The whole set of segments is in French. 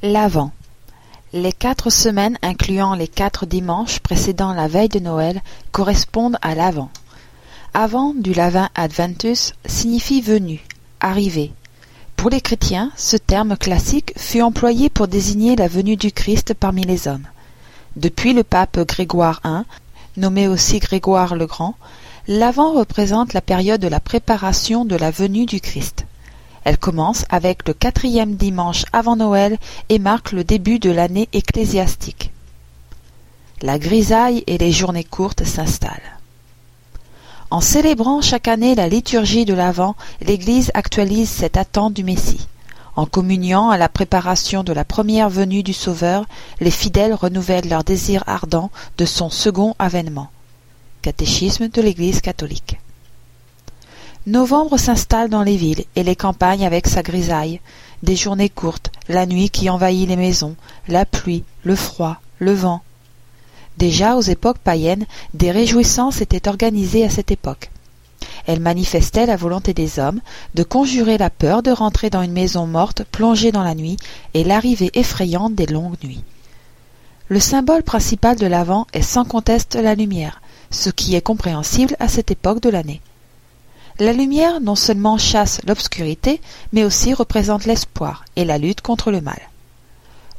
L'Avent. Les quatre semaines incluant les quatre dimanches précédant la veille de Noël correspondent à l'Avent. Avant du latin adventus signifie venu, arrivé. Pour les chrétiens, ce terme classique fut employé pour désigner la venue du Christ parmi les hommes. Depuis le pape Grégoire I, nommé aussi Grégoire le Grand, l'Avent représente la période de la préparation de la venue du Christ. Elle commence avec le quatrième dimanche avant Noël et marque le début de l'année ecclésiastique. La grisaille et les journées courtes s'installent. En célébrant chaque année la liturgie de l'Avent, l'Église actualise cette attente du Messie. En communiant à la préparation de la première venue du Sauveur, les fidèles renouvellent leur désir ardent de son second avènement. Catéchisme de l'Église catholique. Novembre s'installe dans les villes et les campagnes avec sa grisaille, des journées courtes, la nuit qui envahit les maisons, la pluie, le froid, le vent. Déjà aux époques païennes, des réjouissances étaient organisées à cette époque. Elles manifestaient la volonté des hommes de conjurer la peur de rentrer dans une maison morte plongée dans la nuit et l'arrivée effrayante des longues nuits. Le symbole principal de l'Avent est sans conteste la lumière, ce qui est compréhensible à cette époque de l'année. La lumière non seulement chasse l'obscurité, mais aussi représente l'espoir et la lutte contre le mal.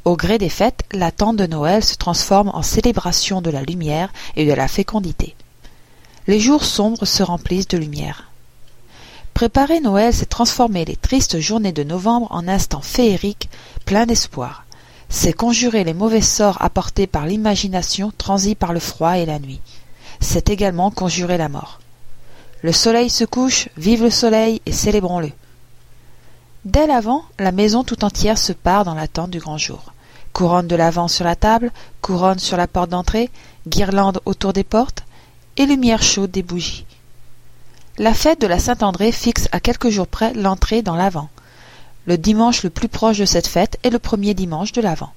Au gré des fêtes, l'attente de Noël se transforme en célébration de la lumière et de la fécondité. Les jours sombres se remplissent de lumière. Préparer Noël, c'est transformer les tristes journées de novembre en instants féeriques, pleins d'espoir. C'est conjurer les mauvais sorts apportés par l'imagination transis par le froid et la nuit. C'est également conjurer la mort. Le soleil se couche, vive le soleil et célébrons-le. Dès l'avant, la maison tout entière se part dans l'attente du grand jour. Couronne de l'avant sur la table, couronne sur la porte d'entrée, guirlande autour des portes, et lumière chaude des bougies. La fête de la Saint-André fixe à quelques jours près l'entrée dans l'Avent. Le dimanche le plus proche de cette fête est le premier dimanche de l'Avent.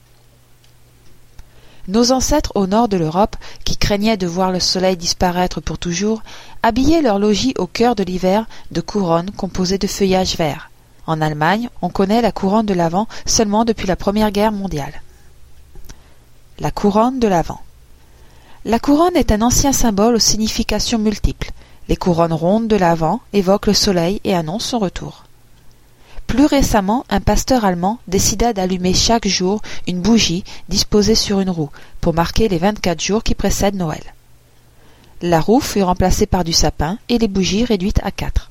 Nos ancêtres au nord de l'Europe, qui craignaient de voir le soleil disparaître pour toujours, habillaient leur logis au cœur de l'hiver de couronnes composées de feuillages verts. En Allemagne, on connaît la couronne de l'Avent seulement depuis la Première Guerre mondiale. La couronne de l'Avent. La couronne est un ancien symbole aux significations multiples. Les couronnes rondes de l'Avent évoquent le soleil et annoncent son retour. Plus récemment, un pasteur allemand décida d'allumer chaque jour une bougie disposée sur une roue pour marquer les vingt-quatre jours qui précèdent Noël. La roue fut remplacée par du sapin et les bougies réduites à quatre.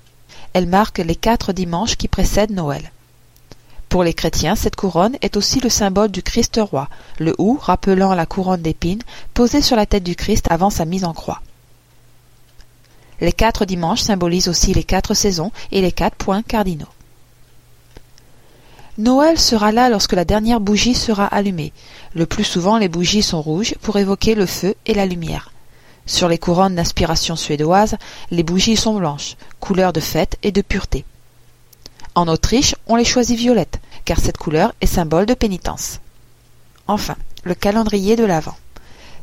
Elle marque les quatre dimanches qui précèdent Noël. Pour les chrétiens, cette couronne est aussi le symbole du Christ roi, le hou rappelant la couronne d'épines posée sur la tête du Christ avant sa mise en croix. Les quatre dimanches symbolisent aussi les quatre saisons et les quatre points cardinaux. Noël sera là lorsque la dernière bougie sera allumée. Le plus souvent les bougies sont rouges pour évoquer le feu et la lumière. Sur les couronnes d'inspiration suédoise, les bougies sont blanches, couleur de fête et de pureté. En Autriche, on les choisit violettes, car cette couleur est symbole de pénitence. Enfin, le calendrier de l'Avent.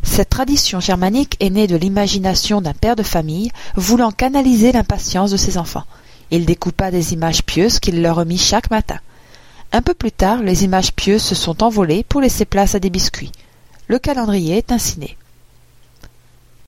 Cette tradition germanique est née de l'imagination d'un père de famille voulant canaliser l'impatience de ses enfants. Il découpa des images pieuses qu'il leur remit chaque matin. Un peu plus tard, les images pieuses se sont envolées pour laisser place à des biscuits. Le calendrier est ainsi né.